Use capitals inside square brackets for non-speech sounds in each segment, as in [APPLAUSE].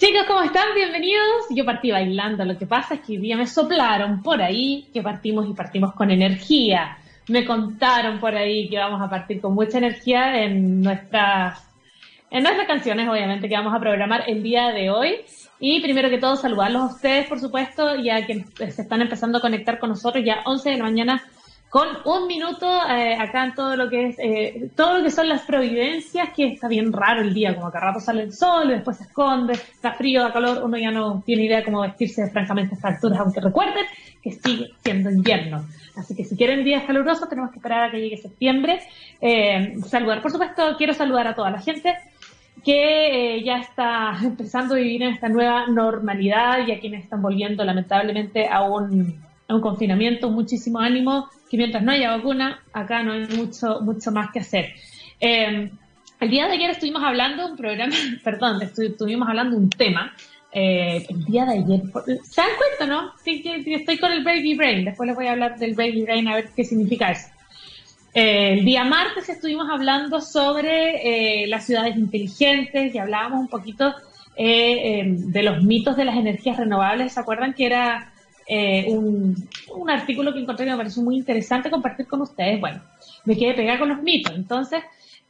Chicos, ¿cómo están? Bienvenidos. Yo partí bailando. Lo que pasa es que hoy día me soplaron por ahí que partimos y partimos con energía. Me contaron por ahí que vamos a partir con mucha energía en nuestras, en nuestras canciones, obviamente, que vamos a programar el día de hoy. Y primero que todo, saludarlos a ustedes, por supuesto, ya que se están empezando a conectar con nosotros ya 11 de la mañana con un minuto eh, acá en todo lo que es, eh, todo lo que son las providencias, que está bien raro el día, como que a rato sale el sol y después se esconde, está frío, da calor, uno ya no tiene idea cómo vestirse francamente a estas alturas, aunque recuerden que sigue siendo invierno. Así que si quieren días calurosos, tenemos que esperar a que llegue septiembre. Eh, saludar, por supuesto, quiero saludar a toda la gente que eh, ya está [LAUGHS] empezando a vivir en esta nueva normalidad y a quienes están volviendo lamentablemente a un a un confinamiento, muchísimo ánimo, que mientras no haya vacuna, acá no hay mucho, mucho más que hacer. Em, el día de ayer estuvimos hablando un programa, [LAUGHS] perdón, estuvimos hablando un tema. Eh, el día de ayer, ¿se dan cuenta, no? Sí, que estoy con el baby brain. Después les voy a hablar del baby brain a ver qué significa eso. Eh, el día martes estuvimos hablando sobre eh, las ciudades inteligentes y hablábamos un poquito em, de los mitos de las energías renovables. ¿Se acuerdan que era eh, un, artículo que encontré que me pareció muy interesante compartir con ustedes. Bueno, me quedé pegada con los mitos. Entonces,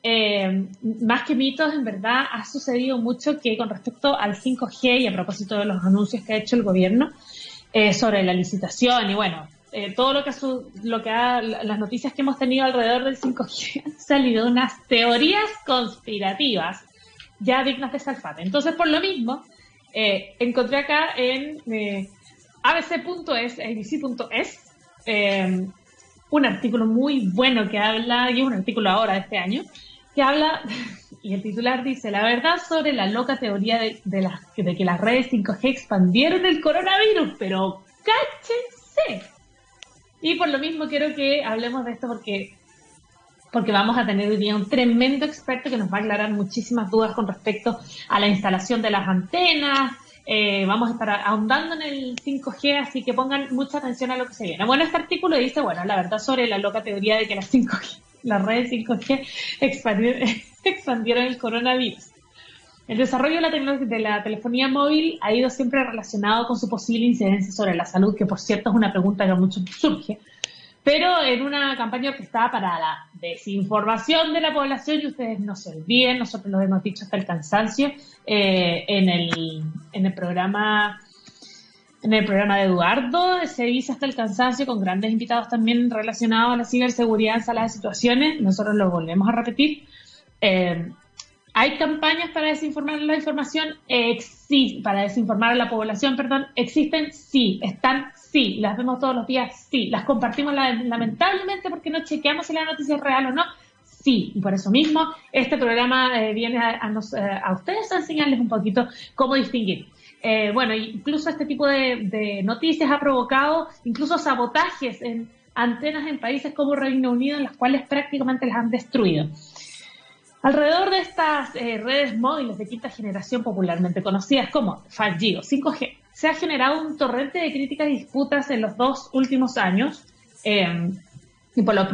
eh, más que mitos, en verdad ha sucedido mucho que con respecto al 5G y a propósito de los anuncios que ha hecho el gobierno eh, sobre la licitación y bueno, todo lo que, lo que ha, las noticias que hemos tenido alrededor del 5G [LAUGHS] han salido unas teorías conspirativas ya dignas de salfate. Entonces, por lo mismo, encontré acá en abc.es, abc.es, eh, un artículo muy bueno que habla, y es un artículo ahora de este año, que habla, [LAUGHS] y el titular dice, la verdad sobre la loca teoría de, de que las redes 5G expandieron el coronavirus, pero cáchense. Y por lo mismo quiero que hablemos de esto porque porque vamos a tener hoy día un tremendo experto que nos va a aclarar muchísimas dudas con respecto a la instalación de las antenas, eh, vamos a estar ahondando en el 5G, así que pongan mucha atención a lo que se viene. Bueno, este artículo dice, bueno, la verdad sobre la loca teoría de que las 5G, las redes 5G expandieron, el coronavirus. El desarrollo de la, de la telefonía móvil ha ido siempre relacionado con su posible incidencia sobre la salud, que por cierto es una pregunta que mucho surge pero en una campaña orquestada para la desinformación de la población, y ustedes no se olviden, nosotros lo hemos dicho hasta el cansancio, eh, en, el, en el programa en el programa de Eduardo se dice hasta el cansancio con grandes invitados también relacionados a la ciberseguridad en salas de situaciones. Nosotros lo volvemos a repetir. Eh, ¿Hay campañas para desinformar la información? Existen, para desinformar a la población, perdón. ¿Existen? Sí. ¿Están? Sí. ¿Las vemos todos los días? Sí. ¿Las compartimos lamentablemente porque no chequeamos si la noticia es real o no? Sí. Y por eso mismo, este programa eh, viene a, eh, a, ustedes a enseñarles un poquito cómo distinguir. Eh, bueno, incluso este tipo de, de noticias ha provocado incluso sabotajes en antenas en países como Reino Unido, en las cuales prácticamente las han destruido. Alrededor de estas eh, redes móviles de quinta generación popularmente conocidas como 5G o 5G, se ha generado un torrente de críticas y disputas en los dos últimos años. Em, y por lo,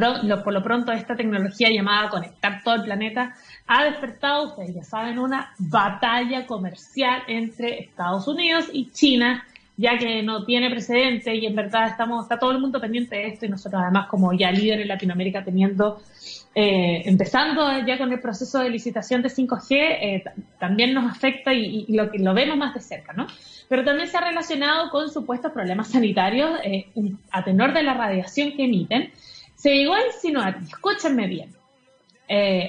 por lo pronto esta tecnología llamada conectar todo el planeta ha despertado, ustedes ya saben, una batalla comercial entre Estados Unidos y China ya que no tiene precedente y en verdad estamos, está todo el mundo pendiente de esto y nosotros además como ya líder en Latinoamérica teniendo, eh, empezando ya con el proceso de licitación de 5G, eh, también nos afecta y, lo, lo vemos más de cerca, ¿no? Pero también se ha relacionado con supuestos problemas sanitarios eh, a tenor de la radiación que emiten. Se llegó a insinuar, escúchenme bien,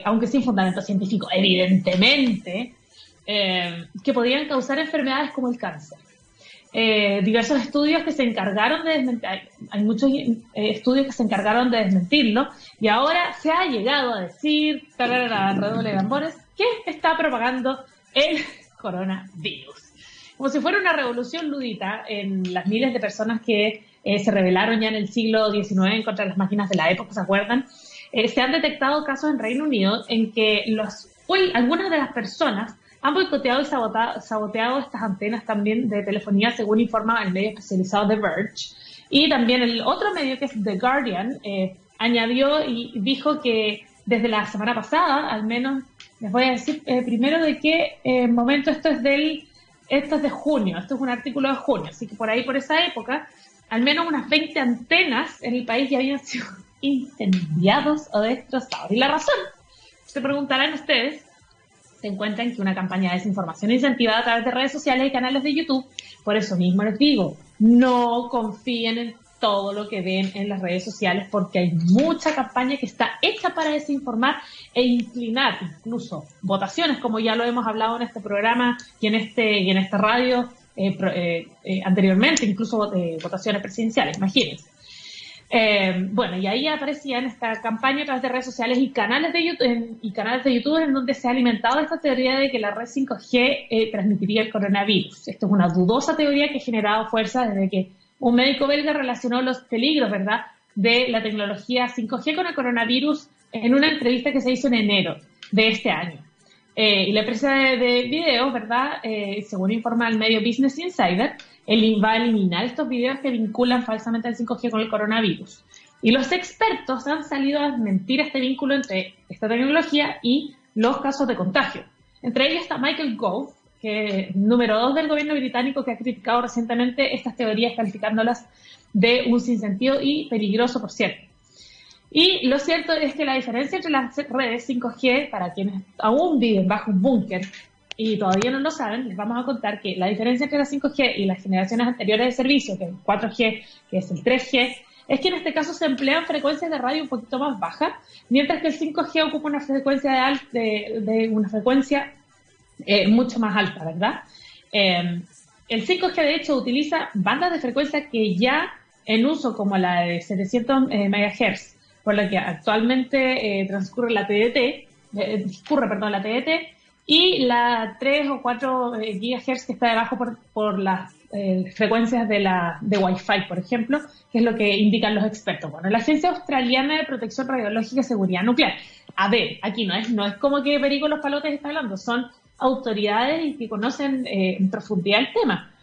aunque sin fundamento científico, evidentemente, que podían causar enfermedades como el cáncer. Eh, diversos estudios que se encargaron de hay, muchos eh, estudios que se encargaron de desmentirlo y ahora se ha llegado a decir, redoble de tambores, que está propagando el [LAUGHS] coronavirus. Como si fuera una revolución ludita en las miles de personas que eh, se rebelaron ya en el siglo XIX contra las máquinas de la época, ¿se acuerdan? se han detectado casos en Reino Unido en que hoy algunas de las personas han boicoteado y saboteado estas antenas también de telefonía, según informa el medio especializado The Verge. Y también el otro medio, que es The Guardian, eh, añadió y dijo que desde la semana pasada, al menos, les voy a decir eh, primero de qué eh, momento esto es del Esto es de junio, esto es un artículo de junio, así que por ahí, por esa época, al menos unas 20 antenas en el país ya habían sido [LAUGHS] incendiados o destrozados. Y la razón, se preguntarán ustedes, se encuentra en que una campaña de desinformación incentivada a través de redes sociales y canales de YouTube, por eso mismo les digo, no confíen en todo lo que ven en las redes sociales porque hay mucha campaña que está hecha para desinformar e inclinar incluso votaciones, como ya lo hemos hablado en este programa y en este y en esta radio eh, eh, eh, anteriormente, incluso votaciones presidenciales, imagínense. Bueno, y ahí aparecía en esta campaña a través de redes sociales y canales de YouTube, y canales de YouTube en donde se ha alimentado esta teoría de que la red 5G transmitiría el coronavirus. Esto es una dudosa teoría que ha generado fuerza desde que un médico belga relacionó los peligros, ¿verdad?, de la tecnología 5G con el coronavirus en una entrevista que se hizo en enero de este año. Eh, y la empresa de, de videos, ¿verdad?, eh, según informa el medio Business Insider, el, va a eliminar estos videos que vinculan falsamente al 5G con el coronavirus. Y los expertos han salido a desmentir este vínculo entre esta tecnología y los casos de contagio. Entre ellos está Michael Gove, que número dos del gobierno británico que ha criticado recientemente estas teorías calificándolas de un sinsentido y peligroso, por cierto. Y lo cierto es que la diferencia entre las redes 5G, para quienes aún viven bajo un búnker y todavía no lo saben, les vamos a contar que la diferencia entre las 5G y las generaciones anteriores de servicio, que es el 4G, que es el 3G, es que en este caso se emplean frecuencias de radio un poquito más bajas, mientras que el 5G ocupa una frecuencia de, de una frecuencia eh, mucho más alta, ¿verdad? Eh, el 5G de hecho utiliza bandas de frecuencia que ya en uso como la de 700 eh, MHz, por la que actualmente transcurre la TDT, discurre, perdón, la TDT, y la 3 o 4 GHz que está debajo por, las frecuencias de, la, de Wi-Fi, por ejemplo, que es lo que indican los expertos. Bueno, la Agencia Australiana de Protección Radiológica y Seguridad Nuclear. A ver, aquí no es, no es como que Perico los Palotes está hablando, son autoridades y que conocen eh, en profundidad el tema.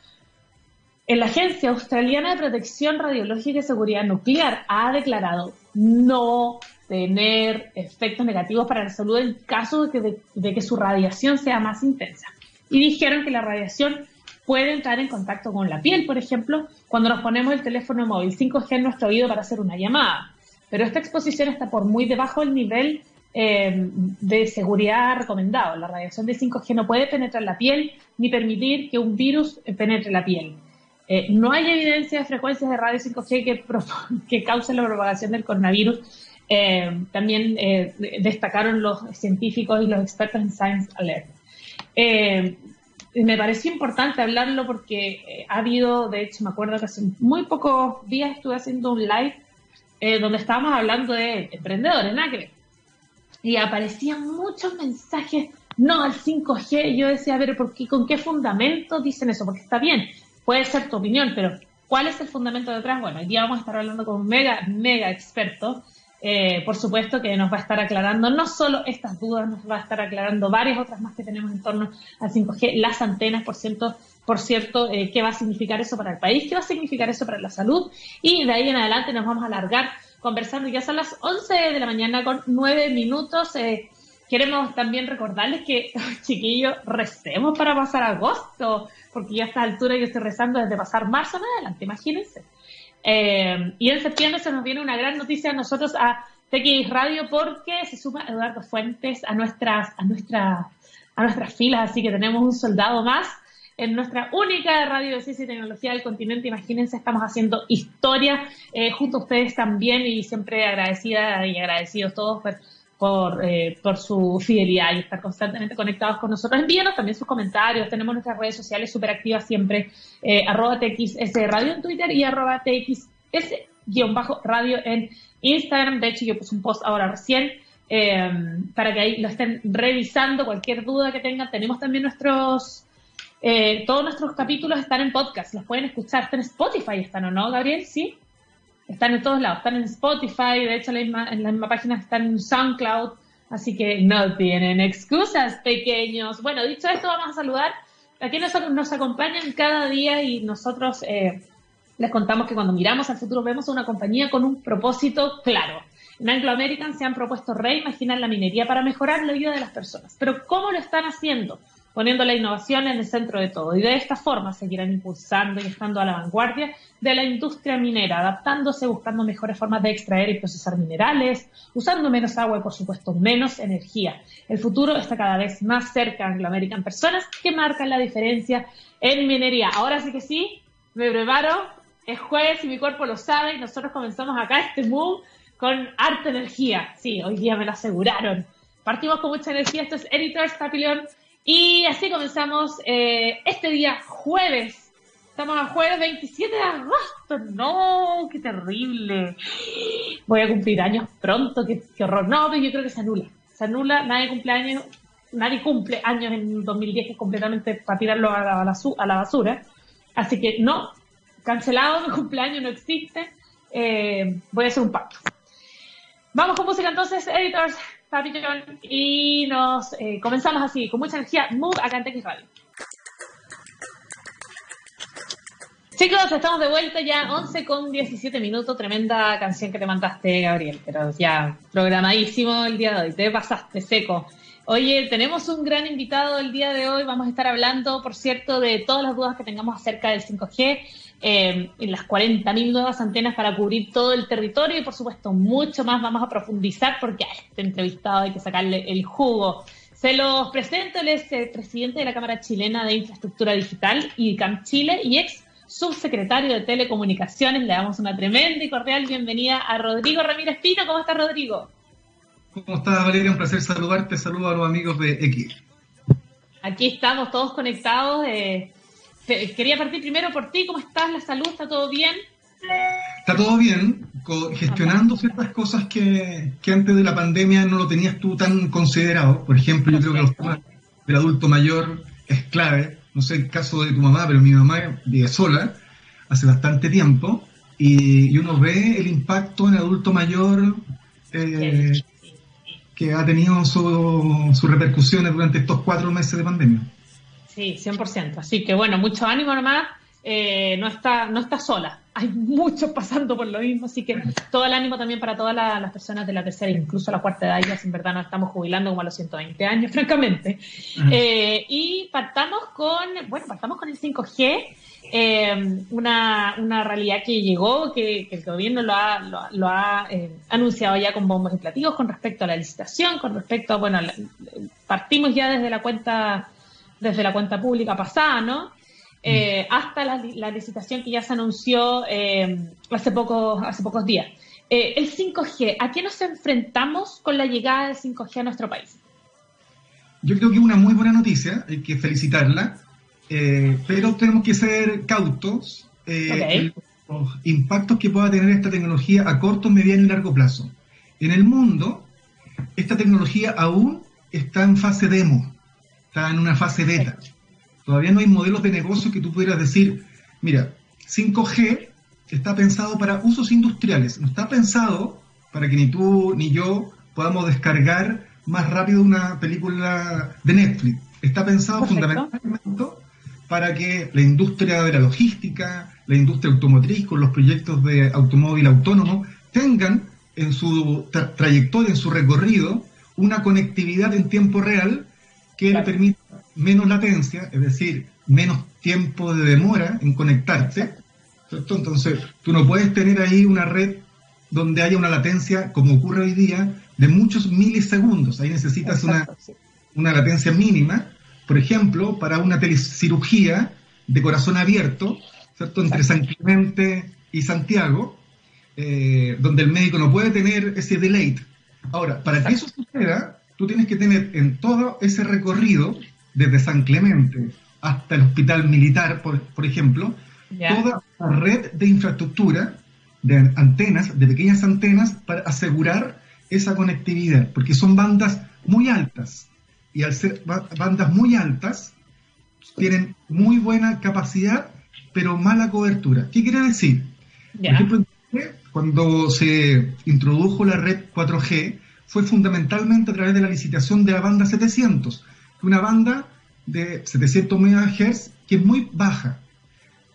La Agencia Australiana de Protección Radiológica y Seguridad Nuclear ha declarado no tener efectos negativos para la salud en caso de que, de que su radiación sea más intensa. Y dijeron que la radiación puede entrar en contacto con la piel, por ejemplo, cuando nos ponemos el teléfono móvil 5G en nuestro oído para hacer una llamada. Pero esta exposición está por muy debajo del nivel eh, de seguridad recomendado. La radiación de 5G no puede penetrar la piel ni permitir que un virus penetre la piel. Eh, no hay evidencia de frecuencias de radio 5G que, [LAUGHS] que causen la propagación del coronavirus. Eh, también destacaron los científicos y los expertos en Science Alert. me pareció importante hablarlo porque ha habido, de hecho, me acuerdo que hace muy pocos días estuve haciendo un live donde estábamos hablando de emprendedores, nada que y aparecían muchos mensajes, no al 5G. Yo decía, a ver, ¿por qué, ¿con qué fundamento dicen eso? Porque está bien, puede ser tu opinión, pero ¿cuál es el fundamento detrás? Bueno, hoy día vamos a estar hablando con un mega, mega experto. Eh, por supuesto que nos va a estar aclarando no solo estas dudas, nos va a estar aclarando varias otras más que tenemos en torno al 5G, las antenas, por cierto, por cierto, eh, qué va a significar eso para el país, qué va a significar eso para la salud, y de ahí en adelante nos vamos a alargar conversando. Ya son las 11 de la mañana con 9 minutos. Eh, queremos también recordarles que, [LAUGHS] chiquillos, recemos para pasar agosto, porque ya a esta altura yo estoy rezando desde pasar marzo en adelante, imagínense. Eh, y en septiembre se nos viene una gran noticia a nosotros a TX Radio porque se suma Eduardo Fuentes a nuestras, a nuestras, a nuestras filas, así que tenemos un soldado más en nuestra única radio de ciencia y tecnología del continente. Imagínense, estamos haciendo historia eh, junto a ustedes también y siempre agradecida y agradecidos todos por, eh, por, su fidelidad y estar constantemente conectados con nosotros. Envíenos también sus comentarios. Tenemos nuestras redes sociales súper activas siempre, eh, arroba TXS Radio en Twitter y arroba TXS-radio en Instagram. De hecho, yo puse un post ahora recién. Eh, para que ahí lo estén revisando, cualquier duda que tengan. Tenemos también nuestros eh, todos nuestros capítulos están en podcast, los pueden escuchar, están en Spotify, están o no, Gabriel, sí. Están en todos lados, están en Spotify, de hecho en la misma, página están en SoundCloud, así que no tienen excusas, pequeños. Bueno, dicho esto, vamos a saludar a quienes nos, acompañan cada día y nosotros eh, les contamos que cuando miramos al futuro vemos a una compañía con un propósito claro. En Anglo American se han propuesto reimaginar la minería para mejorar la vida de las personas. Pero ¿cómo lo están haciendo? Poniendo la innovación en el centro de todo. Y de esta forma seguirán impulsando y estando a la vanguardia de la industria minera, adaptándose, buscando mejores formas de extraer y procesar minerales, usando menos agua y, por supuesto, menos energía. El futuro está cada vez más cerca, Anglo American, personas que marcan la diferencia en minería. Ahora sí que sí, me preparo, es jueves y mi cuerpo lo sabe y nosotros comenzamos acá este move con harta energía. Sí, hoy día me lo aseguraron. Partimos con mucha energía, esto es Editors Papillon y así comenzamos eh, este día jueves. Estamos a jueves 27 de agosto. No, qué terrible. Voy a cumplir años pronto, qué, horror. No, pero yo creo que se anula. Se anula, nadie cumple años, nadie cumple años en 2010 que es completamente para tirarlo a la, a la basura. Así que no, cancelado, mi [LAUGHS] cumpleaños no existe. Eh, voy a hacer un pacto. Vamos con música entonces, editors. Y nos eh, comenzamos así, con mucha energía, Move acá en TX Radio. Chicos, estamos de vuelta ya 11 con 17 minutos. Tremenda canción que te mandaste, Gabriel. Pero ya programadísimo el día de hoy. Te pasaste seco. Oye, tenemos un gran invitado el día de hoy. Vamos a estar hablando, por cierto, de todas las dudas que tengamos acerca del 5G, eh, en las 40.000 nuevas antenas para cubrir todo el territorio y, por supuesto, mucho más vamos a profundizar porque a este entrevistado hay que sacarle el jugo. Se los presento, él es el presidente de la Cámara Chilena de Infraestructura Digital y CAM Chile y ex subsecretario de Telecomunicaciones. Le damos una tremenda y cordial bienvenida a Rodrigo Ramírez Pino. ¿Cómo está Rodrigo? ¿Cómo estás, Valeria? Un placer saludarte. Saludo a los amigos de X. Aquí estamos todos conectados. Eh, quería partir primero por ti. ¿Cómo estás? ¿La salud? ¿Está todo bien? Está todo bien, gestionando ciertas cosas que, antes de la pandemia no lo tenías tú tan considerado. Por ejemplo, yo creo que los temas del adulto mayor es clave. No sé el caso de tu mamá, pero mi mamá vive sola hace bastante tiempo y, uno ve el impacto en el adulto mayor eh, que ha tenido sus su repercusiones durante estos cuatro meses de pandemia. Sí, 100%. Así que bueno, mucho ánimo nomás. Eh, no, está, no está sola. Hay muchos pasando por lo mismo, así que todo el ánimo también para todas las personas de la tercera, incluso la cuarta edad, ya en verdad nos estamos jubilando como a los 120 años, [LAUGHS] francamente. Eh, y partamos con, bueno, partamos con el 5G. Eh, una, una, realidad que llegó, que, el gobierno lo ha, lo, ha eh, anunciado ya con bombos y platillos con respecto a la licitación, con respecto a, bueno, partimos ya desde la cuenta, desde la cuenta pública pasada, ¿no? Eh, hasta la, la, licitación que ya se anunció hace, pocos, hace pocos días. el 5G, ¿a qué nos enfrentamos con la llegada del 5G a nuestro país? Yo creo que una muy buena noticia, hay que felicitarla, eh, pero tenemos que ser cautos eh, en los impactos que pueda tener esta tecnología a corto, mediano y largo plazo. En el mundo, esta tecnología aún está en fase demo, está en una fase beta. Todavía no hay modelos de negocio que tú pudieras decir, mira, 5G está pensado para usos industriales, no está pensado para que ni tú ni yo podamos descargar más rápido una película de Netflix. Está pensado fundamentalmente para que la industria de la logística, la industria automotriz con los proyectos de automóvil autónomo tengan en su trayectoria, en su recorrido, una conectividad en tiempo real que le permita menos latencia, es decir, menos tiempo de demora en conectarte. Entonces, tú no puedes tener ahí una red donde haya una latencia, como ocurre hoy día, de muchos milisegundos. Ahí necesitas una, una latencia mínima por ejemplo, para una telecirugía de corazón abierto, ¿cierto? Entre San Clemente y Santiago, eh, donde el médico no puede tener ese delay. Ahora, para que eso suceda, tú tienes que tener en todo ese recorrido, desde San Clemente hasta el hospital militar, por, ejemplo, toda la red de infraestructura, de antenas, de pequeñas antenas, para asegurar esa conectividad, porque son bandas muy altas y al ser bandas muy altas, tienen muy buena capacidad, pero mala cobertura. ¿Qué quiere decir? Por ejemplo, cuando se introdujo la red 4G, fue fundamentalmente a través de la licitación de la banda 700, una banda de 700 MHz que es muy baja.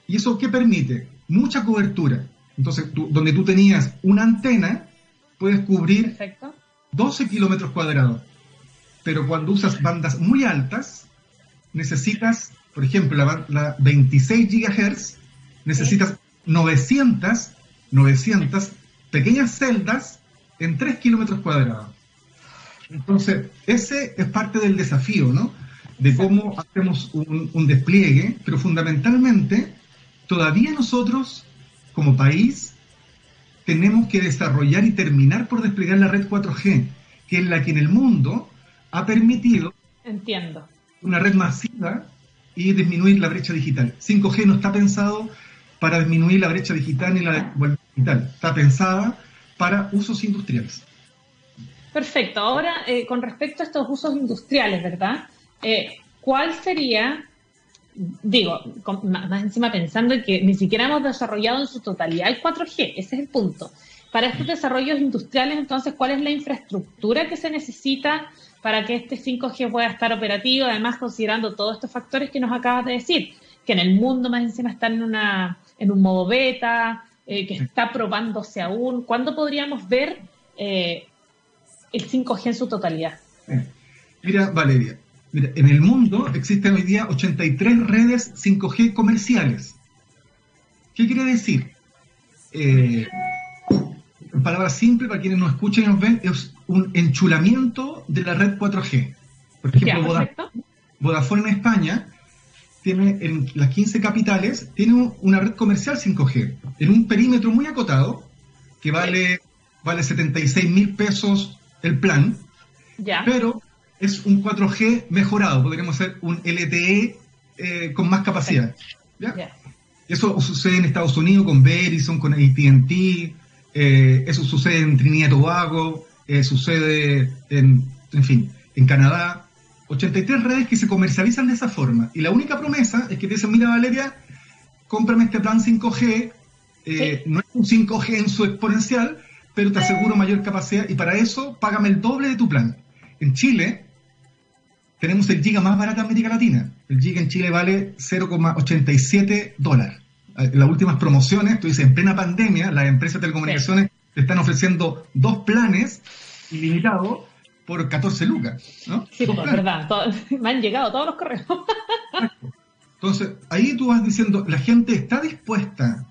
¿Y eso qué permite? Mucha cobertura. Entonces, donde tú tenías una antena, puedes cubrir 12 kilómetros cuadrados pero cuando usas bandas muy altas, necesitas, por ejemplo, la, 26 GHz, necesitas 900, 900 pequeñas celdas en 3 kilómetros cuadrados. Entonces, ese es parte del desafío, ¿no? De cómo hacemos un, despliegue, pero fundamentalmente, todavía nosotros, como país, tenemos que desarrollar y terminar por desplegar la red 4G, que es la que en el mundo ha permitido Entiendo. una red masiva y disminuir la brecha digital. 5G no está pensado para disminuir la brecha digital ni la digital, está pensada para usos industriales. Perfecto. Ahora, eh, con respecto a estos usos industriales, ¿verdad? Eh, ¿Cuál sería, digo, más encima pensando en que ni siquiera hemos desarrollado en su totalidad el 4G, ese es el punto. Para estos desarrollos industriales, entonces, ¿cuál es la infraestructura que se necesita para que este 5G pueda estar operativo? Además, considerando todos estos factores que nos acabas de decir, que en el mundo más encima están en, una, en un modo beta, eh, que está probándose aún. ¿Cuándo podríamos ver el 5G en su totalidad. Mira, Valeria, mira, en el mundo existen hoy día 83 redes 5G comerciales. ¿Qué quiere decir? Eh, en palabras simples, para quienes nos escuchan y nos ven, es un enchulamiento de la red 4G. Por ejemplo, Vodafone, en España tiene en las 15 capitales tiene una red comercial 5G en un perímetro muy acotado que vale, vale 76 mil pesos el plan, pero es un 4G mejorado, podríamos hacer un LTE eh, con más capacidad. Eso sucede en Estados Unidos con Verizon, con ATT, eh, eso sucede en Trinidad y Tobago, eh, sucede en, en fin, en Canadá. 83 redes que se comercializan de esa forma. Y la única promesa es que te dicen, mira Valeria, cómprame este plan 5G, no es un 5G en su exponencial, pero te aseguro mayor capacidad y para eso págame el doble de tu plan. En Chile tenemos el giga más barato de América Latina. El giga en Chile vale 0,87 dólares. En las últimas promociones, tú dices, en plena pandemia, las empresas de telecomunicaciones te están ofreciendo dos planes ilimitados por 14 lucas. ¿no? Sí, pues, verdad. [LAUGHS] me han llegado todos los correos. Entonces, ahí tú vas diciendo, la gente está dispuesta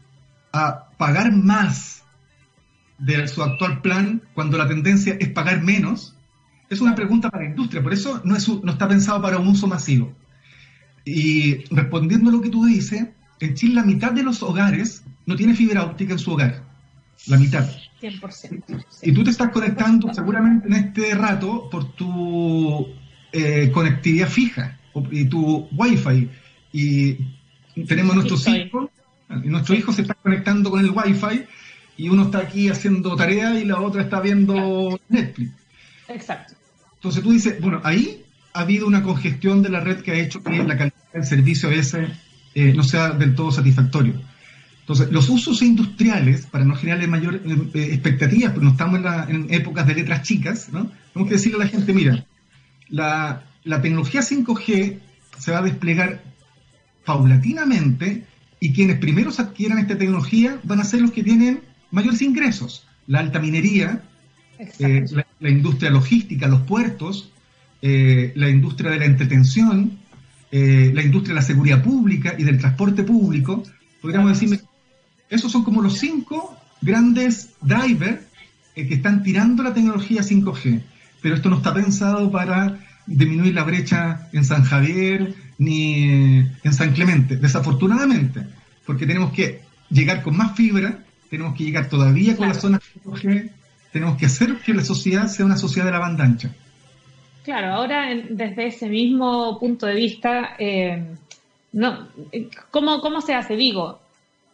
a pagar más de su actual plan cuando la tendencia es pagar menos? Es una pregunta para la industria, por eso no, es, no está pensado para un uso masivo. Y respondiendo a lo que tú dices, en Chile la mitad de los hogares no tiene fibra óptica en su hogar. La mitad. 100%. Y tú te estás conectando seguramente en este rato por tu eh, conectividad fija y tu wifi. Y tenemos nuestros hijos, y nuestros hijos se están conectando con el wifi y uno está aquí haciendo tarea y la otra está viendo Netflix. Exacto. Entonces tú dices, bueno, ahí ha habido una congestión de la red que ha hecho que la calidad del servicio ese eh, no sea del todo satisfactorio. Entonces, los usos industriales, para no generarle mayor eh, expectativas, porque no estamos en, épocas de letras chicas, ¿no? tenemos que decirle a la gente, mira, la, la tecnología 5G se va a desplegar paulatinamente y quienes primero adquieran esta tecnología van a ser los que tienen mayores ingresos. La alta minería, eh, la, industria logística, los puertos, eh, la industria de la entretención, eh, la industria de la seguridad pública y del transporte público, podríamos decir, esos son como los cinco grandes drivers que están tirando la tecnología 5G. Pero esto no está pensado para disminuir la brecha en San Javier ni en San Clemente, desafortunadamente, porque tenemos que llegar con más fibra tenemos que llegar todavía con las zonas 5G, tenemos que hacer que la sociedad sea una sociedad de la banda ancha. Claro, ahora desde ese mismo punto de vista, eh, no, ¿cómo, ¿cómo se hace? Digo,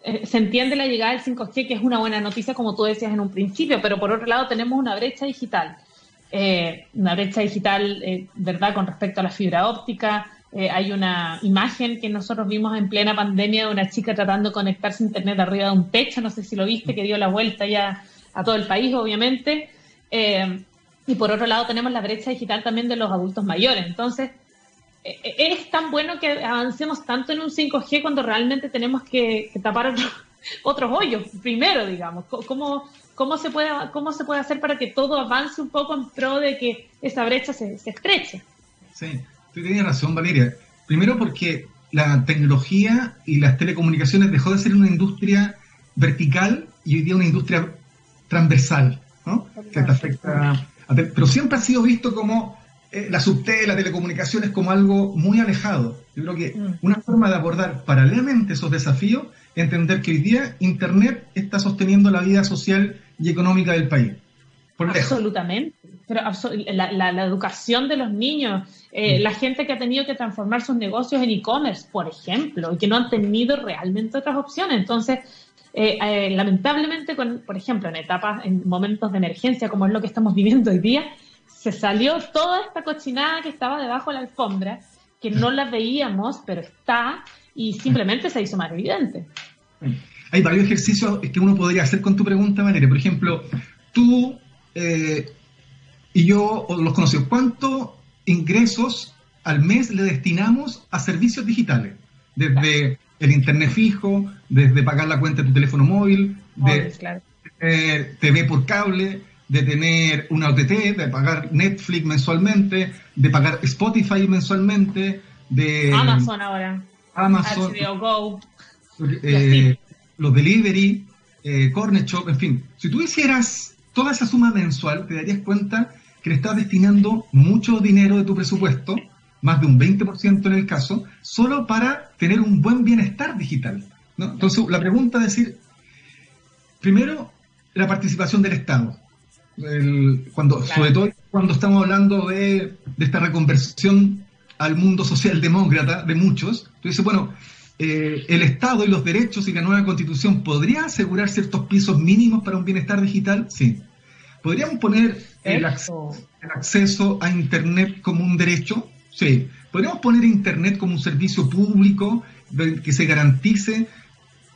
eh, se entiende la llegada del 5G, que es una buena noticia, como tú decías en un principio, pero por otro lado tenemos una brecha digital. Eh, una brecha digital, ¿verdad?, con respecto a la fibra óptica, eh, hay una imagen que nosotros vimos en plena pandemia de una chica tratando de conectarse a internet arriba de un techo, no sé si lo viste, que dio la vuelta ya a todo el país, obviamente. Eh, y por otro lado tenemos la brecha digital también de los adultos mayores. Entonces, eh, es tan bueno que avancemos tanto en un 5G cuando realmente tenemos que, tapar [LAUGHS] otros hoyos primero, digamos. ¿Cómo, cómo, se puede, ¿Cómo se puede hacer para que todo avance un poco en pro de que esa brecha se, se estreche? Sí, Tú tienes razón, Valeria. Primero porque la tecnología y las telecomunicaciones dejó de ser una industria vertical y hoy día una industria transversal, ¿no? Que te afecta. pero siempre ha sido visto como eh, la subte, la telecomunicaciones como algo muy alejado. Yo creo que mm. una forma de abordar paralelamente esos desafíos es entender que hoy día Internet está sosteniendo la vida social y económica del país. Absolutamente. Pero la, educación de los niños, eh, mm. la gente que ha tenido que transformar sus negocios en e-commerce, por ejemplo, y que no han tenido realmente otras opciones. Entonces, eh, eh, lamentablemente, con, por ejemplo, en etapas, en momentos de emergencia, como es lo que estamos viviendo hoy día, se salió toda esta cochinada que estaba debajo de la alfombra, que no la veíamos, pero está, y simplemente se hizo más evidente. Hay varios ejercicios que uno podría hacer con tu pregunta, Valeria. Por ejemplo, tú eh, y yo los conocemos. ¿Cuántos ingresos al mes le destinamos a servicios digitales? Desde el internet fijo, desde pagar la cuenta de tu teléfono móvil, de tener TV por cable, de tener una OTT, de pagar Netflix mensualmente, de pagar Spotify mensualmente, de Amazon ahora, Amazon, HBO Go, eh, los delivery, eh, Corner Shop, en fin. Si tú hicieras toda esa suma mensual, te darías cuenta que le estás destinando mucho dinero de tu presupuesto más de un 20% en el caso, solo para tener un buen bienestar digital. Entonces, la pregunta es decir, primero, la participación del Estado. Cuando, Sobre todo cuando estamos hablando de, esta reconversión al mundo socialdemócrata de muchos, tú dices, bueno, eh, el Estado y los derechos y la nueva constitución podría asegurar ciertos pisos mínimos para un bienestar digital, sí. ¿Podríamos poner el acceso a Internet como un derecho? Sí. ¿Podríamos poner Internet como un servicio público que se garantice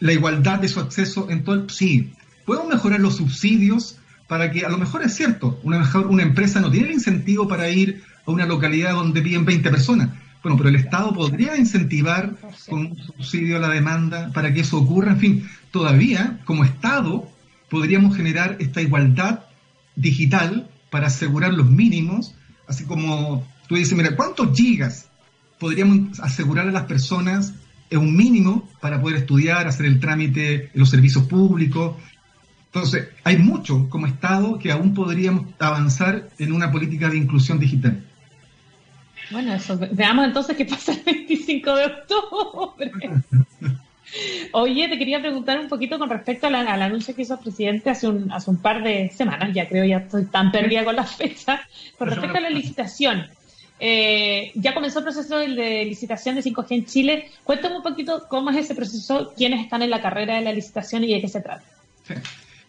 la igualdad de su acceso en todo el... Sí. ¿Podemos mejorar los subsidios para que, a lo mejor es cierto, una, mejor, una empresa no tiene el incentivo para ir a una localidad donde viven 20 personas? Bueno, pero el Estado podría incentivar con un subsidio a la demanda para que eso ocurra. En fin, todavía como Estado podríamos generar esta igualdad digital para asegurar los mínimos, así como Tú dices, mira, ¿cuántos gigas podríamos asegurar a las personas en un mínimo para poder estudiar, hacer el trámite en los servicios públicos? Entonces, hay mucho como Estado que aún podríamos avanzar en una política de inclusión digital. Bueno, eso, veamos entonces qué pasa el 25 de octubre. [LAUGHS] Oye, te quería preguntar un poquito con respecto al anuncio que hizo el presidente hace un, hace un par de semanas, ya creo, ya estoy tan perdida con las fechas, con respecto a la licitación. Eh, ya comenzó el proceso de licitación de 5G en Chile. Cuéntame un poquito cómo es ese proceso, quiénes están en la carrera de la licitación y de qué se trata.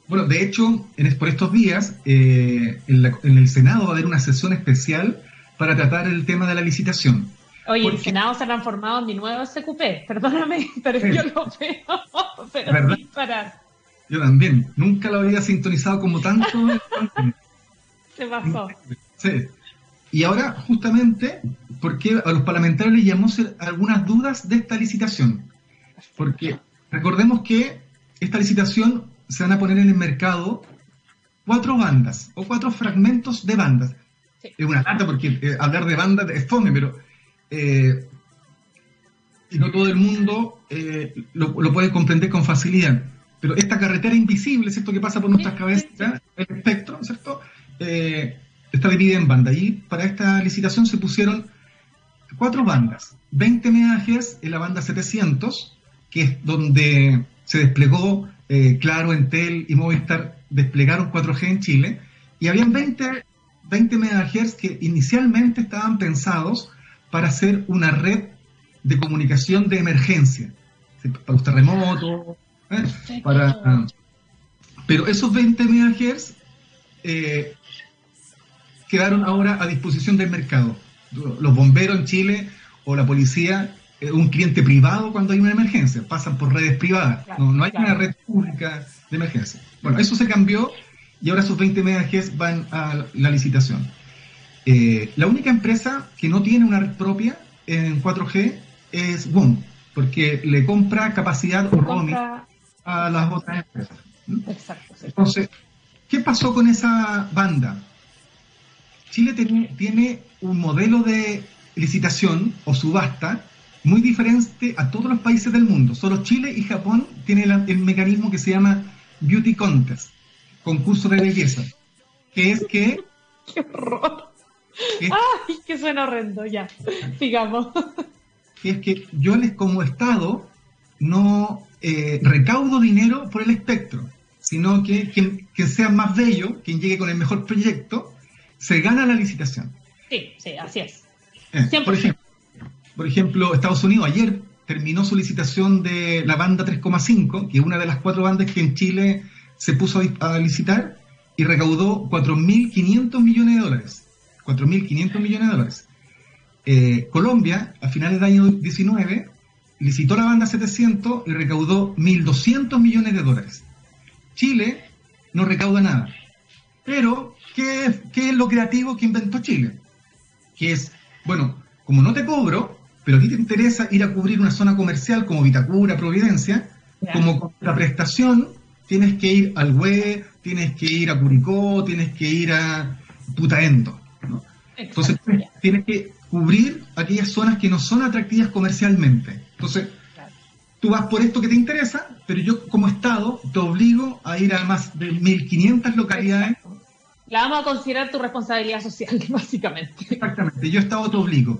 Bueno, de hecho, en, por estos días, eh, en, el Senado va a haber una sesión especial para tratar el tema de la licitación. Oye, el Senado se ha transformado en mi nuevo SQP, perdóname, [LAUGHS] pero yo lo veo, [LAUGHS] pero disparar. Yo también, nunca lo había sintonizado como tanto. [LAUGHS] se pasó. Sí, y ahora, justamente, porque a los parlamentarios les llamó algunas dudas de esta licitación. Porque recordemos que esta licitación se van a poner en el mercado cuatro bandas o cuatro fragmentos de bandas. Es una lata porque eh, hablar de bandas es fome, pero eh, y no todo el mundo eh, lo, puede comprender con facilidad. Pero esta carretera invisible, ¿cierto? Que pasa por nuestras cabezas, el espectro, ¿cierto? está dividida en bandas. Y para esta licitación se pusieron cuatro bandas. 20 MHz en la banda 700, que es donde se desplegó, eh, Claro, Entel y Movistar desplegaron 4G en Chile. Y habían 20, 20 MHz que inicialmente estaban pensados para hacer una red de comunicación de emergencia, para los terremotos, ¿eh? para... Pero esos 20 MHz eh, quedaron ahora a disposición del mercado. Los bomberos en Chile o la policía, un cliente privado cuando hay una emergencia, pasan por redes privadas, no, hay una red pública de emergencia. Bueno, eso se cambió y ahora esos 20 MHz van a la licitación. Eh, la única empresa que no tiene una red propia en 4G es WOM, porque le compra capacidad o roaming a las otras empresas. Exacto. Entonces, ¿qué pasó con esa banda? Chile tiene, un modelo de licitación o subasta muy diferente a todos los países del mundo. Solo Chile y Japón tienen el, mecanismo que se llama Beauty Contest, concurso de belleza, que es que... [LAUGHS] ¡Qué horror! ¡Ay, que suena horrendo! Ya, sigamos. Que es que yo les, como Estado no eh, recaudo dinero por el espectro, sino que quien, sea más bello, quien llegue con el mejor proyecto, se gana la licitación. Sí, sí, así es. Eh, por, ejemplo, por ejemplo, Estados Unidos ayer terminó su licitación de la banda 3,5, que es una de las cuatro bandas que en Chile se puso a, licitar, y recaudó 4.500 millones de dólares. 4.500 millones de dólares. Eh, Colombia, a finales del año 19, licitó la banda 700 y recaudó 1.200 millones de dólares. Chile no recauda nada. Pero, ¿qué, es lo creativo que inventó Chile? Que es, bueno, como no te cobro, pero a ti te interesa ir a cubrir una zona comercial como Vitacura, Providencia, como la prestación tienes que ir al web, tienes que ir a Curicó, tienes que ir a Putaendo. Entonces tienes que cubrir aquellas zonas que no son atractivas comercialmente. Entonces, tú vas por esto que te interesa, pero yo como Estado te obligo a ir a más de 1.500 localidades. La vamos a considerar tu responsabilidad social, [LAUGHS] básicamente. Exactamente, yo Estado te obligo.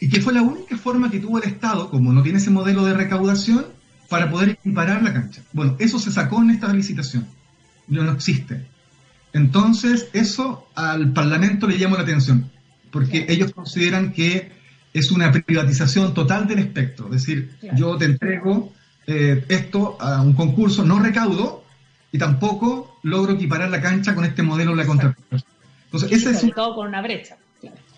Y que fue la única forma que tuvo el Estado, como no tiene ese modelo de recaudación, para poder equiparar la cancha. Bueno, eso se sacó en esta licitación. No, no existe. Entonces, eso al Parlamento le llamó la atención, porque ellos consideran que es una privatización total del espectro. Es decir, yo te entrego eh, esto a un concurso, no recaudo y tampoco logro equiparar la cancha con este modelo de la contratación. Entonces, ese es todo con una brecha.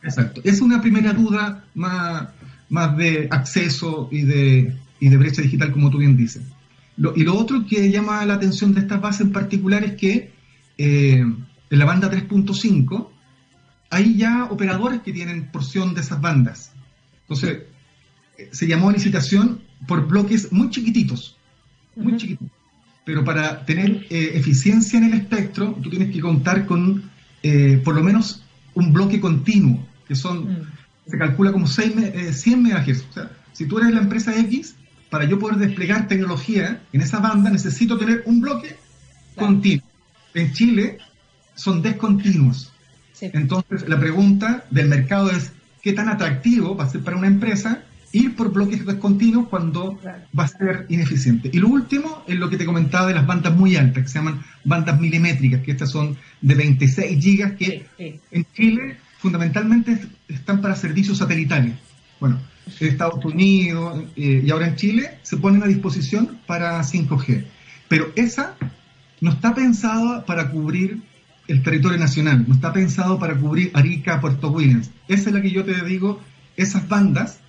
Exacto. Es una primera duda más, más de acceso y de, y de brecha digital, como tú bien dices. y lo otro que llama la atención de estas bases en particular es que eh, en la banda 3.5 hay ya operadores que tienen porción de esas bandas. Entonces, eh, se llamó licitación por bloques muy chiquititos, muy chiquititos. Pero para tener eh, eficiencia en el espectro, tú tienes que contar con por lo menos un bloque continuo, que son, mm. se calcula como 6, 100 MHz. O sea, si tú eres la empresa X, para yo poder desplegar tecnología en esa banda necesito tener un bloque continuo. En Chile son descontinuos. Entonces, la pregunta del mercado es, ¿qué tan atractivo va a ser para una empresa ir por bloques descontinuos cuando va a ser ineficiente? Y lo último es lo que te comentaba de las bandas muy altas, que se llaman bandas milimétricas, que estas son de 26 gigas, que en Chile fundamentalmente están para servicios satelitales. Bueno, en Estados Unidos eh, y ahora en Chile se ponen a disposición para 5G. Pero esa no está pensada para cubrir el territorio nacional, no está pensado para cubrir Arica, Puerto Williams. Esa es la que yo te digo, esas bandas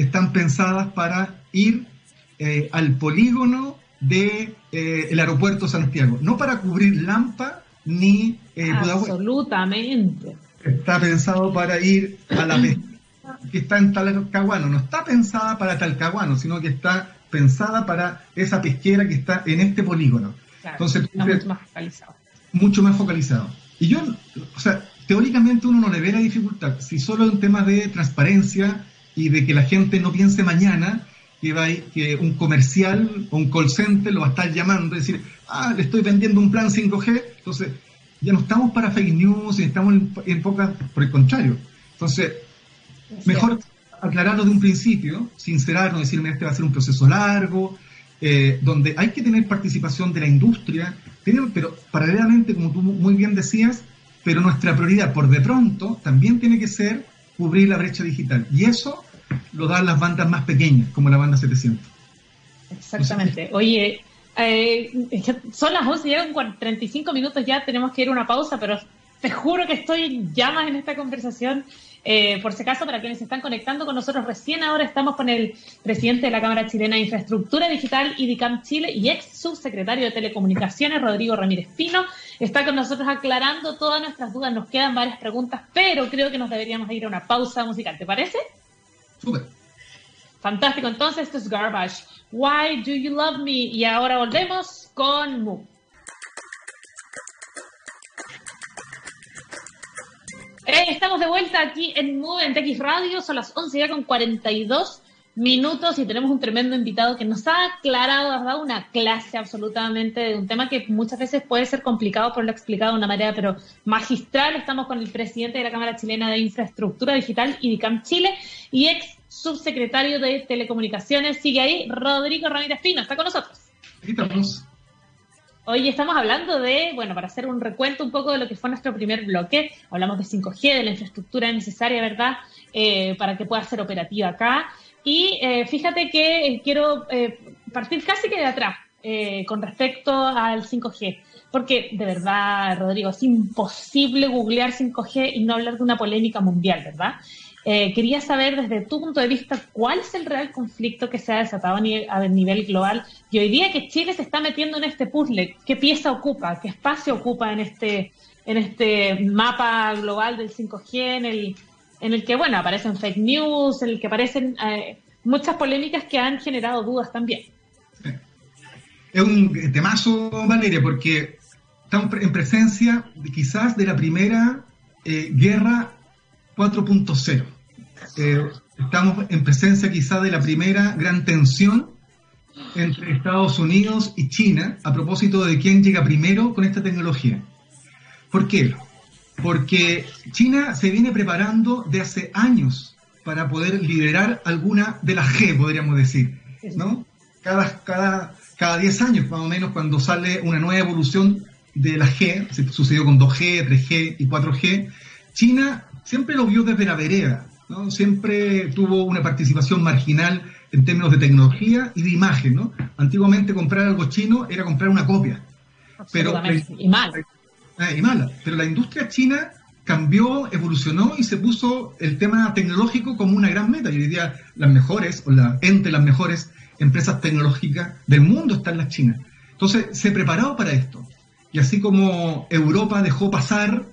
están pensadas para ir eh, al polígono del de, eh, aeropuerto Santiago, no para cubrir Lampa ni eh, Absolutamente. Está pensado para ir a la que está en Talcahuano, no está pensada para Talcahuano, sino que está pensada para esa pesquera que está en este polígono. Entonces, mucho más focalizado. Mucho más focalizado. Y yo, o sea, teóricamente uno no le ve la dificultad. Si solo es un tema de transparencia y de que la gente no piense mañana que, va que un comercial o un call center lo va a estar llamando y decir, ah, le estoy vendiendo un plan 5G, entonces ya no estamos para fake news y estamos en, en pocas, por el contrario. Entonces, mejor aclararlo de un principio, sincerarnos, decirme este va a ser un proceso largo, eh, donde hay que tener participación de la industria, pero paralelamente, como tú muy bien decías, pero nuestra prioridad por de pronto también tiene que ser cubrir la brecha digital. Y eso lo dan las bandas más pequeñas, como la banda 700. Exactamente. Oye, eh, son las 11, llegan 35 minutos ya, tenemos que ir a una pausa, pero te juro que estoy ya más en esta conversación eh, por si acaso, para quienes se están conectando con nosotros recién ahora, estamos con el presidente de la Cámara Chilena de Infraestructura Digital, IDICAM Chile, y ex subsecretario de Telecomunicaciones, Rodrigo Ramírez Pino. Está con nosotros aclarando todas nuestras dudas. Nos quedan varias preguntas, pero creo que nos deberíamos ir a una pausa musical. ¿Te parece? Súper. Fantástico. Entonces, esto es Garbage. Why Do You Love Me? Y ahora volvemos con Mu. Estamos de vuelta aquí en Move en TX Radio, son las 11 ya con 42 minutos y tenemos un tremendo invitado que nos ha aclarado, ha dado una clase absolutamente de un tema que muchas veces puede ser complicado, por lo explicado de una manera pero magistral. Estamos con el presidente de la Cámara Chilena de Infraestructura Digital, IDICAM Chile, y ex subsecretario de Telecomunicaciones. Sigue ahí, Rodrigo Ramírez Pino, está con nosotros. Estamos. Hoy estamos hablando de, bueno, para hacer un recuento un poco de lo que fue nuestro primer bloque, hablamos de 5G, de la infraestructura necesaria, ¿verdad?, eh, para que pueda ser operativa acá. Y eh, fíjate que eh, quiero partir casi que de atrás con respecto al 5G, porque de verdad, Rodrigo, es imposible googlear 5G y no hablar de una polémica mundial, ¿verdad? Eh, quería saber desde tu punto de vista cuál es el real conflicto que se ha desatado a nivel, global y hoy día que Chile se está metiendo en este puzzle, ¿qué pieza ocupa? ¿Qué espacio ocupa en este, en este mapa global del 5G en el, en el que, bueno, aparecen fake news, en el que aparecen eh, muchas polémicas que han generado dudas también? Es un temazo, Valeria, porque estamos en presencia quizás de la primera eh, guerra 4.0. Eh, estamos en presencia quizá de la primera gran tensión entre Estados Unidos y China a propósito de quién llega primero con esta tecnología. ¿Por qué? Porque China se viene preparando de hace años para poder liderar alguna de las G, podríamos decir, ¿no? Cada, cada, cada 10 años, más o menos, cuando sale una nueva evolución de la G, sucedió con 2G, 3G y 4G, China siempre lo vio desde la vereda, ¿no? siempre tuvo una participación marginal en términos de tecnología y de imagen. ¿no? Antiguamente comprar algo chino era comprar una copia. Pero, y mal. Ah, y mala. Pero la industria china cambió, evolucionó y se puso el tema tecnológico como una gran meta. Y hoy día las mejores, o la, entre las mejores empresas tecnológicas del mundo están las chinas. Entonces se preparó para esto. Y así como Europa dejó pasar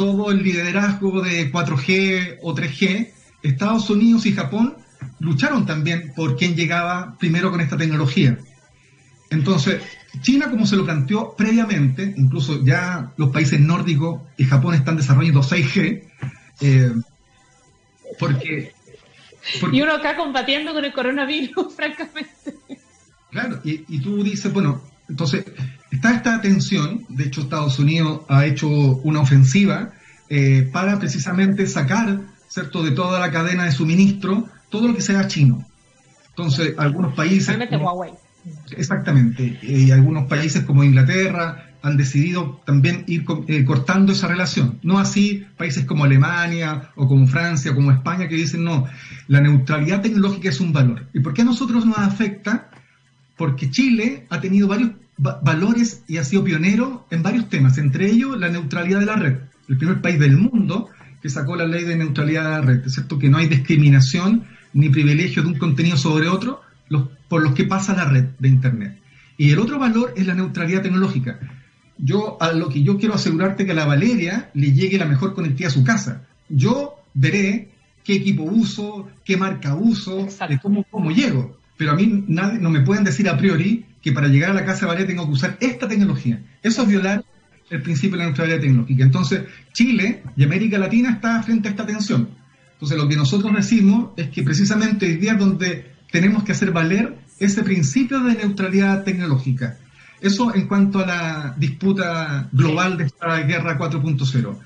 todo el liderazgo de 4G o 3G, Estados Unidos y Japón lucharon también por quién llegaba primero con esta tecnología. Entonces, China, como se lo planteó previamente, incluso ya los países nórdicos y Japón están desarrollando 6G, eh, porque, Y uno acá combatiendo con el coronavirus, [LAUGHS] francamente. Claro, y, y tú dices, bueno, entonces está esta tensión, de hecho Estados Unidos ha hecho una ofensiva eh, para precisamente sacar, ¿cierto?, de toda la cadena de suministro todo lo que sea chino. Entonces, algunos países... Huawei. Exactamente, y algunos países como Inglaterra han decidido también ir eh, cortando esa relación. No así países como Alemania o como Francia o como España que dicen no, la neutralidad tecnológica es un valor. ¿Y por qué a nosotros nos afecta? Porque Chile ha tenido varios valores y ha sido pionero en varios temas, entre ellos la neutralidad de la red. El primer país del mundo que sacó la ley de neutralidad de la red, es cierto que no hay discriminación ni privilegio de un contenido sobre otro por los que pasa la red de Internet. Y el otro valor es la neutralidad tecnológica. Yo, a lo que yo quiero asegurarte que a la Valeria le llegue la mejor conectividad a su casa. Yo veré qué equipo uso, qué marca uso, cómo, cómo llego. Pero a mí nadie, no me pueden decir a priori que para llegar a la casa Valeria tengo que usar esta tecnología. Eso es violar el principio de la neutralidad tecnológica. Entonces, Chile y América Latina está frente a esta tensión. Entonces, lo que nosotros decimos es que precisamente hoy día es donde tenemos que hacer valer ese principio de neutralidad tecnológica. Eso en cuanto a la disputa global de esta guerra 4.0.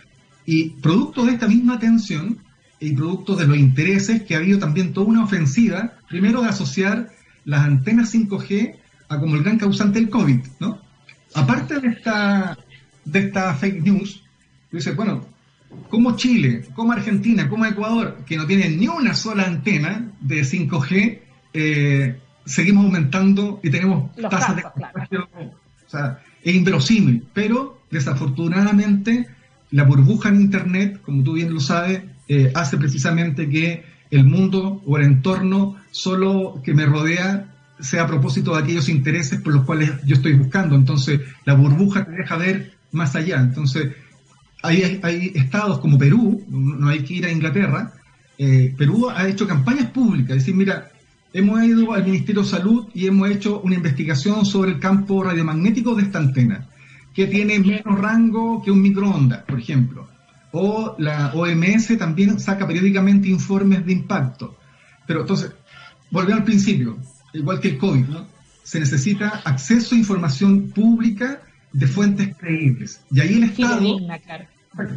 Y producto de esta misma tensión y producto de los intereses que ha habido también toda una ofensiva, primero de asociar las antenas 5G a como el gran causante del COVID, ¿no? Aparte de esta, de esta fake news, dice, bueno, como Chile, como Argentina, como Ecuador, que no tienen ni una sola antena de 5G, eh, seguimos aumentando y tenemos tasas de O sea, es inverosímil, pero desafortunadamente la burbuja en Internet, como tú bien lo sabes, eh, hace precisamente que el mundo o el entorno solo que me rodea sea a propósito de aquellos intereses por los cuales yo estoy buscando. Entonces, la burbuja te deja ver más allá. Entonces, hay, hay estados como Perú, no hay que ir a Inglaterra, eh, Perú ha hecho campañas públicas, es decir, mira, hemos ido al Ministerio de Salud y hemos hecho una investigación sobre el campo radiomagnético de esta antena, que tiene menos rango que un microondas, por ejemplo. O la OMS también saca periódicamente informes de impacto. Pero entonces, volver al principio, igual que el COVID, ¿no? Se necesita acceso a información pública de fuentes creíbles. Y ahí el Estado...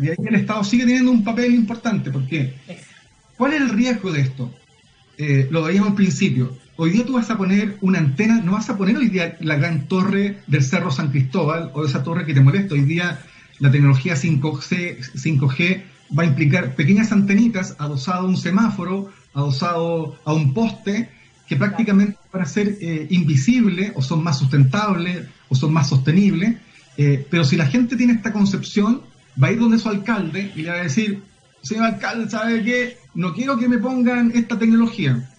Y ahí el Estado sigue teniendo un papel importante, porque ¿cuál es el riesgo de esto? Eh, lo veíamos al principio. Hoy día tú vas a poner una antena, no vas a poner hoy día la gran torre del Cerro San Cristóbal o esa torre que te molesta. Hoy día la tecnología 5G, 5G va a implicar pequeñas antenitas adosadas a un semáforo, adosado a un poste, que prácticamente van a ser eh, invisibles o son más sustentables o son más sostenibles. Eh, pero si la gente tiene esta concepción, va a ir donde su alcalde y le va a decir, señor alcalde, ¿sabe qué? No quiero que me pongan esta tecnología.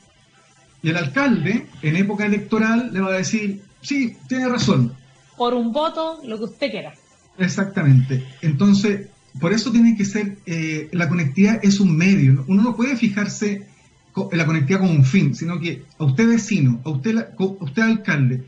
Y el alcalde, en época electoral, le va a decir, sí, tiene razón. Por un voto, lo que usted quiera. Exactamente. Entonces, por eso tiene que ser, eh, la conectividad es un medio. Uno no puede fijarse la conectividad como un fin, sino que a usted vecino, a usted, a usted alcalde,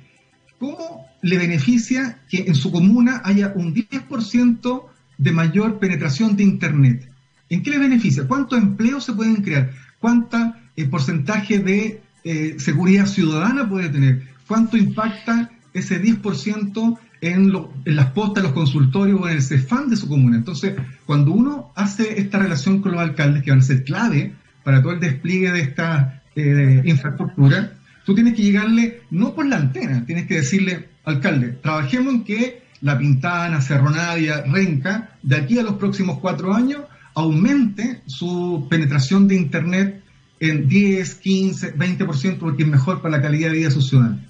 ¿cómo le beneficia que en su comuna haya un 10% de mayor penetración de Internet? ¿En qué le beneficia? ¿Cuántos empleos se pueden crear? ¿Cuánto eh, porcentaje de eh, seguridad ciudadana puede tener? ¿Cuánto impacta ese 10% en, en, las postas, los consultorios o en el CEFAN de su comuna? Entonces, cuando uno hace esta relación con los alcaldes, que van a ser clave para todo el despliegue de esta eh, infraestructura, tú tienes que llegarle no por la antena, tienes que decirle, alcalde, trabajemos en que la Pintana, Cerro Navia, Renca, de aquí a los próximos cuatro años, aumente su penetración de Internet en 10, 15, 20%, porque es mejor para la calidad de vida de sus ciudadanos.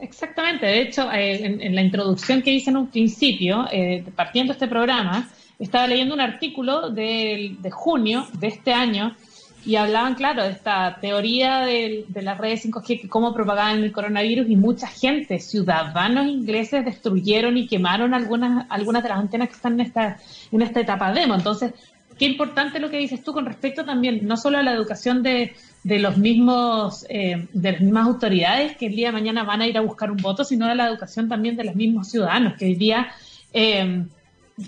Exactamente, de hecho, eh, en, la introducción que hice en un principio, eh, partiendo este programa, estaba leyendo un artículo de, de junio de este año y hablaban, claro, de esta teoría de, las redes 5G, cómo propagaban el coronavirus y mucha gente, ciudadanos ingleses, destruyeron y quemaron algunas, algunas de las antenas que están en esta, en esta etapa demo. Entonces, qué importante lo que dices tú con respecto también, no solo a la educación de, de los mismos, eh, de las mismas autoridades que el día de mañana van a ir a buscar un voto, sino a la educación también de los mismos ciudadanos, que hoy día... Eh,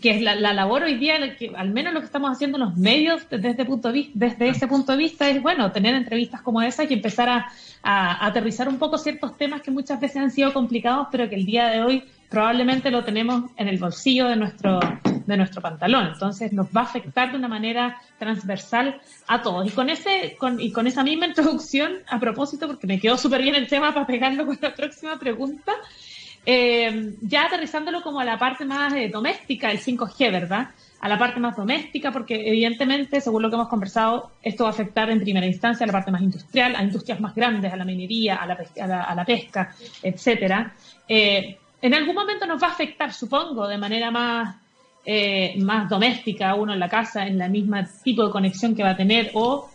que es la, labor hoy día, que al menos lo que estamos haciendo los medios desde, punto desde ese punto de vista es, bueno, tener entrevistas como esa y empezar a, aterrizar un poco ciertos temas que muchas veces han sido complicados, pero que el día de hoy probablemente lo tenemos en el bolsillo de nuestro, de nuestro pantalón. Entonces nos va a afectar de una manera transversal a todos. Y con, ese, con, y con esa misma introducción, a propósito, porque me quedó súper bien el tema para pegarlo con la próxima pregunta, eh, ya aterrizándolo como a la parte más eh, doméstica, el 5G, ¿verdad? A la parte más doméstica, porque evidentemente, según lo que hemos conversado, esto va a afectar en primera instancia a la parte más industrial, a industrias más grandes, a la minería, a la, pesca, a la, pesca etcétera. Eh, en algún momento nos va a afectar, supongo, de manera más, más doméstica uno en la casa, en la misma tipo de conexión que va a tener o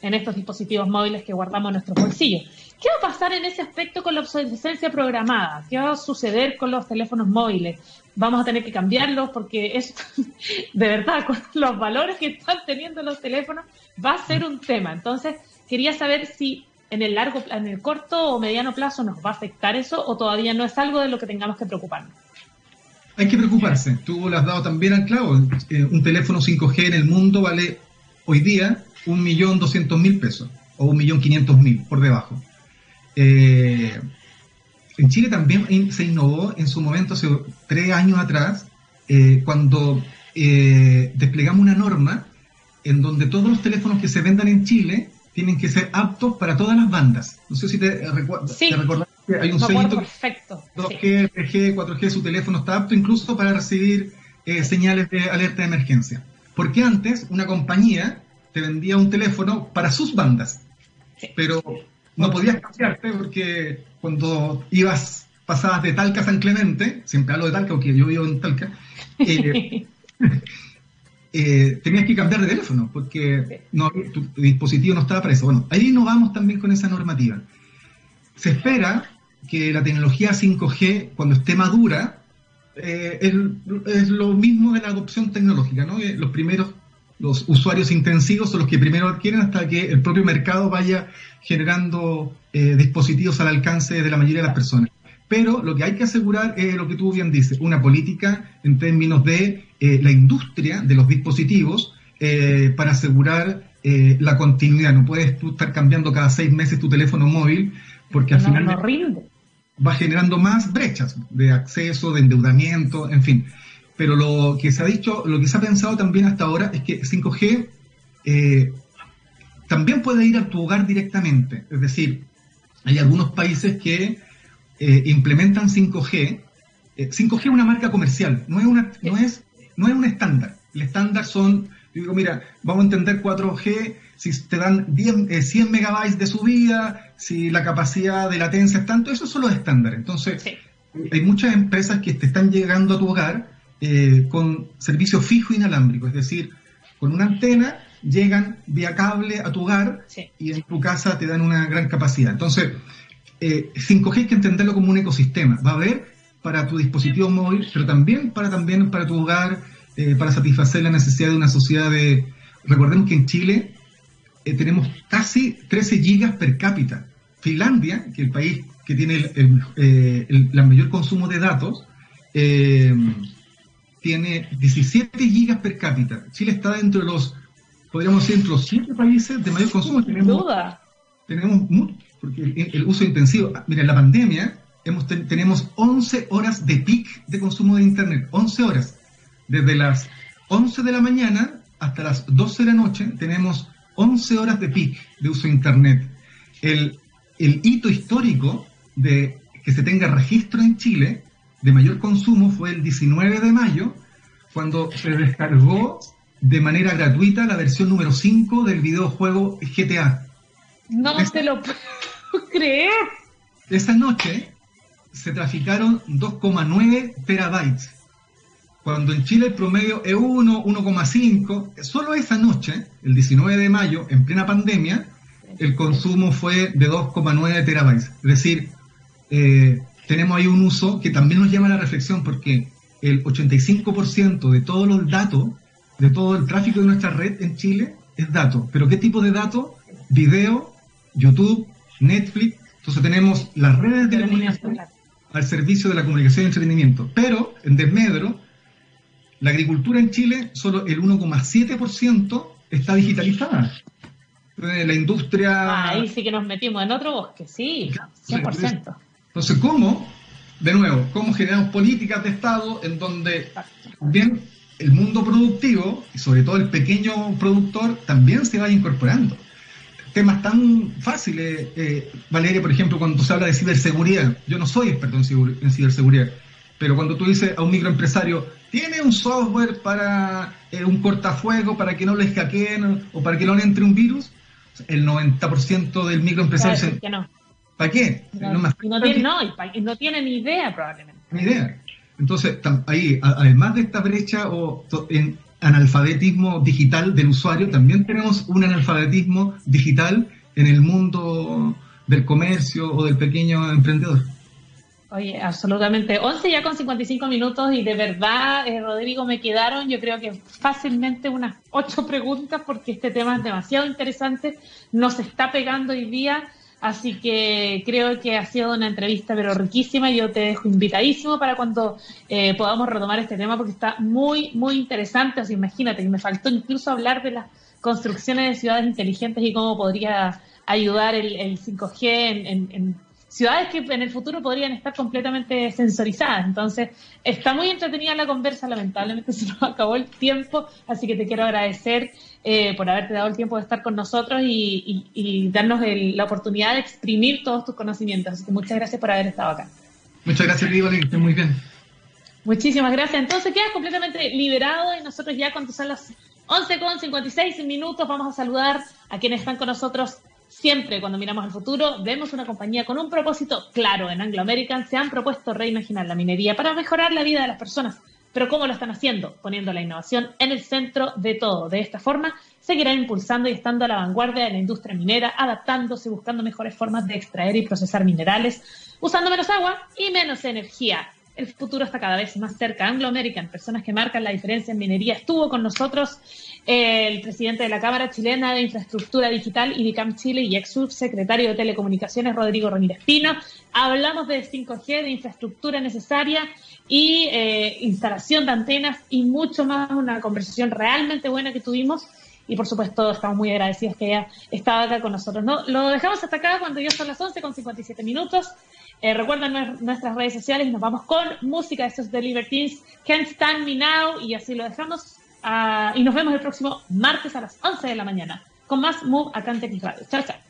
en estos dispositivos móviles que guardamos en nuestros bolsillos. ¿Qué va a pasar en ese aspecto con la obsolescencia programada? ¿Qué va a suceder con los teléfonos móviles? Vamos a tener que cambiarlos porque es, [LAUGHS] de verdad, con los valores que están teniendo los teléfonos, va a ser un tema. Entonces, quería saber si en el largo, en el corto o mediano plazo nos va a afectar eso o todavía no es algo de lo que tengamos que preocuparnos. Hay que preocuparse. Tú lo has dado también al. Eh, un teléfono 5G en el mundo vale hoy día un millón doscientos mil pesos o un millón quinientos mil por debajo. Eh, en Chile también se innovó en su momento, hace tres años atrás, eh, cuando eh, desplegamos una norma en donde todos los teléfonos que se vendan en Chile tienen que ser aptos para todas las bandas. No sé si te, recuerdas que hay un sellito perfecto. 2G, 3G, 4G, su teléfono está apto incluso para recibir señales de alerta de emergencia. Porque antes una compañía te vendía un teléfono para sus bandas, pero no podías cambiarte porque cuando ibas, pasabas de Talca a San Clemente, siempre hablo de Talca porque yo vivo en Talca, eh, [LAUGHS] eh, tenías que cambiar de teléfono porque no, tu, dispositivo no estaba para eso. Bueno, ahí nos vamos también con esa normativa. Se espera que la tecnología 5G, cuando esté madura, eh, es, lo mismo de la adopción tecnológica, ¿no? los primeros los usuarios intensivos son los que primero adquieren hasta que el propio mercado vaya generando eh, dispositivos al alcance de la mayoría de las personas. Pero lo que hay que asegurar es lo que tú bien dices, una política en términos de eh, la industria de los dispositivos eh, para asegurar eh, la continuidad. No puedes tú estar cambiando cada seis meses tu teléfono móvil porque al final va generando más brechas de acceso, de endeudamiento, en fin. Pero lo que se ha dicho, lo que se ha pensado también hasta ahora es que 5G eh, también puede ir a tu hogar directamente. Es decir, hay algunos países que eh, implementan 5G. 5G es una marca comercial, no es, una, no, es, no es un estándar. El estándar son yo digo, mira, vamos a entender 4G, si te dan 10, 100 eh, megabytes de subida, si la capacidad de latencia es tanto, eso son los estándares. Entonces, hay muchas empresas que te están llegando a tu hogar eh, con servicio fijo inalámbrico, es decir, con una antena llegan vía cable a tu hogar y en tu casa te dan una gran capacidad. Entonces, 5G eh, hay que entenderlo como un ecosistema. Va a haber para tu dispositivo móvil, pero también para, también para tu hogar, eh, para satisfacer la necesidad de una sociedad de... Recordemos que en Chile eh, tenemos casi 13 gigas per cápita. Finlandia, que es el país que tiene el, eh, mayor consumo de datos, tiene 17 gigas per cápita. Chile está dentro de los, podríamos decir, entre los 7 países de mayor consumo. Tenemos, duda. tenemos mucho, porque el, uso intensivo. Ah, mira, en la pandemia hemos, tenemos 11 horas de peak de consumo de Internet. 11 horas desde las 11 de la mañana hasta las 12 de la noche tenemos 11 horas de peak de uso de Internet. El, hito histórico de que se tenga registro en Chile de mayor consumo fue el 19 de mayo, cuando se descargó de manera gratuita la versión número 5 del videojuego GTA. No te lo puedo [LAUGHS] creer. Esa noche se traficaron 2,9 terabytes cuando en Chile el promedio es 1, 1,5, solo esa noche, el 19 de mayo, en plena pandemia, el consumo fue de 2,9 terabytes. Es decir, eh, tenemos ahí un uso que también nos llama a la reflexión porque el 85% de todos los datos, de todo el tráfico de nuestra red en Chile es datos. ¿Pero qué tipo de datos? Video, YouTube, Netflix. Entonces tenemos las redes de comunicación al servicio de la comunicación y entretenimiento. Pero en desmedro la agricultura en Chile, solo el 1,7% está digitalizada. La industria... ahí sí que nos metimos en otro bosque, sí, 100%. Entonces, ¿cómo? De nuevo, ¿cómo generamos políticas de Estado en donde bien el mundo productivo, y sobre todo el pequeño productor, también se vaya incorporando? Temas tan fáciles, eh, Valeria, por ejemplo, cuando se habla de ciberseguridad, yo no soy experto en ciberseguridad, pero cuando tú dices a un microempresario, tiene un software para eh, un cortafuego para que no les hackeen o para que no le entre un virus, el 90% del microempresario dice, no. ¿Para qué? No, no, tiene, no, no tiene ni idea probablemente. Ni idea. Entonces, ahí, además de esta brecha o en analfabetismo digital del usuario, también tenemos un analfabetismo digital en el mundo del comercio o del pequeño emprendedor. Oye, absolutamente. 11 ya con 55 minutos y de verdad, eh, Rodrigo, me quedaron yo creo que fácilmente unas ocho preguntas porque este tema es demasiado interesante, nos está pegando hoy día, así que creo que ha sido una entrevista pero riquísima. Yo te dejo invitadísimo para cuando eh, podamos retomar este tema porque está muy, muy interesante. Así imagínate que me faltó incluso hablar de las construcciones de ciudades inteligentes y cómo podría ayudar el, 5G en, en ciudades que en el futuro podrían estar completamente sensorizadas. Entonces, está muy entretenida la conversa, lamentablemente [LAUGHS] se nos acabó el tiempo, así que te quiero agradecer eh, por haberte dado el tiempo de estar con nosotros y, darnos la oportunidad de exprimir todos tus conocimientos. Así que muchas gracias por haber estado acá. Muchas gracias, Viva, que muy bien. Muchísimas gracias. Entonces quedas completamente liberado y nosotros ya cuando son las 11 con 56 minutos vamos a saludar a quienes están con nosotros Siempre cuando miramos al futuro, vemos una compañía con un propósito claro. En Anglo American se han propuesto reimaginar la minería para mejorar la vida de las personas. Pero ¿cómo lo están haciendo? Poniendo la innovación en el centro de todo. De esta forma, seguirán impulsando y estando a la vanguardia de la industria minera, adaptándose y buscando mejores formas de extraer y procesar minerales, usando menos agua y menos energía el futuro está cada vez más cerca. Anglo American, personas que marcan la diferencia en minería, estuvo con nosotros el presidente de la Cámara Chilena de Infraestructura Digital, IDICAM Chile, y ex subsecretario de Telecomunicaciones, Rodrigo Ramírez Pino. Hablamos de 5G, de infraestructura necesaria y eh, instalación de antenas y mucho más, una conversación realmente buena que tuvimos. y por supuesto estamos muy agradecidos que haya estado acá con nosotros. ¿no? Lo dejamos hasta acá cuando ya son las 11 con 57 minutos. Eh, recuerden nuestras redes sociales y nos vamos con música. Esto es The Libertines, Can't Stand Me Now y así lo dejamos. Ah, y nos vemos el próximo martes a las 11 de la mañana con más Move acá en Radio. Chao, chao.